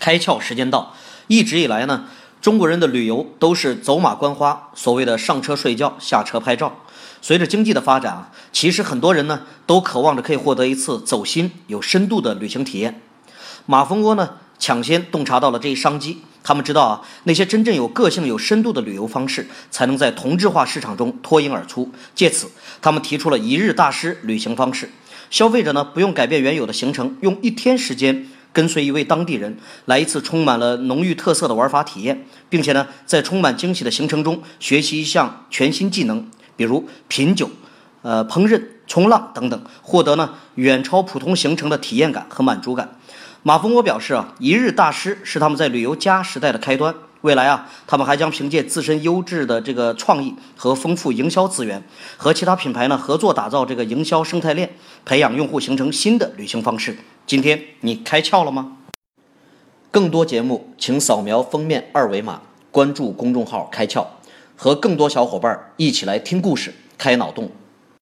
开窍时间到。一直以来呢，中国人的旅游都是走马观花，所谓的上车睡觉，下车拍照。随着经济的发展啊，其实很多人呢都渴望着可以获得一次走心、有深度的旅行体验。马蜂窝呢抢先洞察到了这一商机，他们知道啊，那些真正有个性、有深度的旅游方式，才能在同质化市场中脱颖而出。借此，他们提出了一日大师旅行方式。消费者呢不用改变原有的行程，用一天时间跟随一位当地人来一次充满了浓郁特色的玩法体验，并且呢在充满惊喜的行程中学习一项全新技能，比如品酒、呃烹饪、冲浪等等，获得呢远超普通行程的体验感和满足感。马蜂窝表示啊，一日大师是他们在旅游加时代的开端。未来啊，他们还将凭借自身优质的这个创意和丰富营销资源，和其他品牌呢合作打造这个营销生态链，培养用户形成新的旅行方式。今天你开窍了吗？更多节目，请扫描封面二维码，关注公众号“开窍”，和更多小伙伴一起来听故事、开脑洞。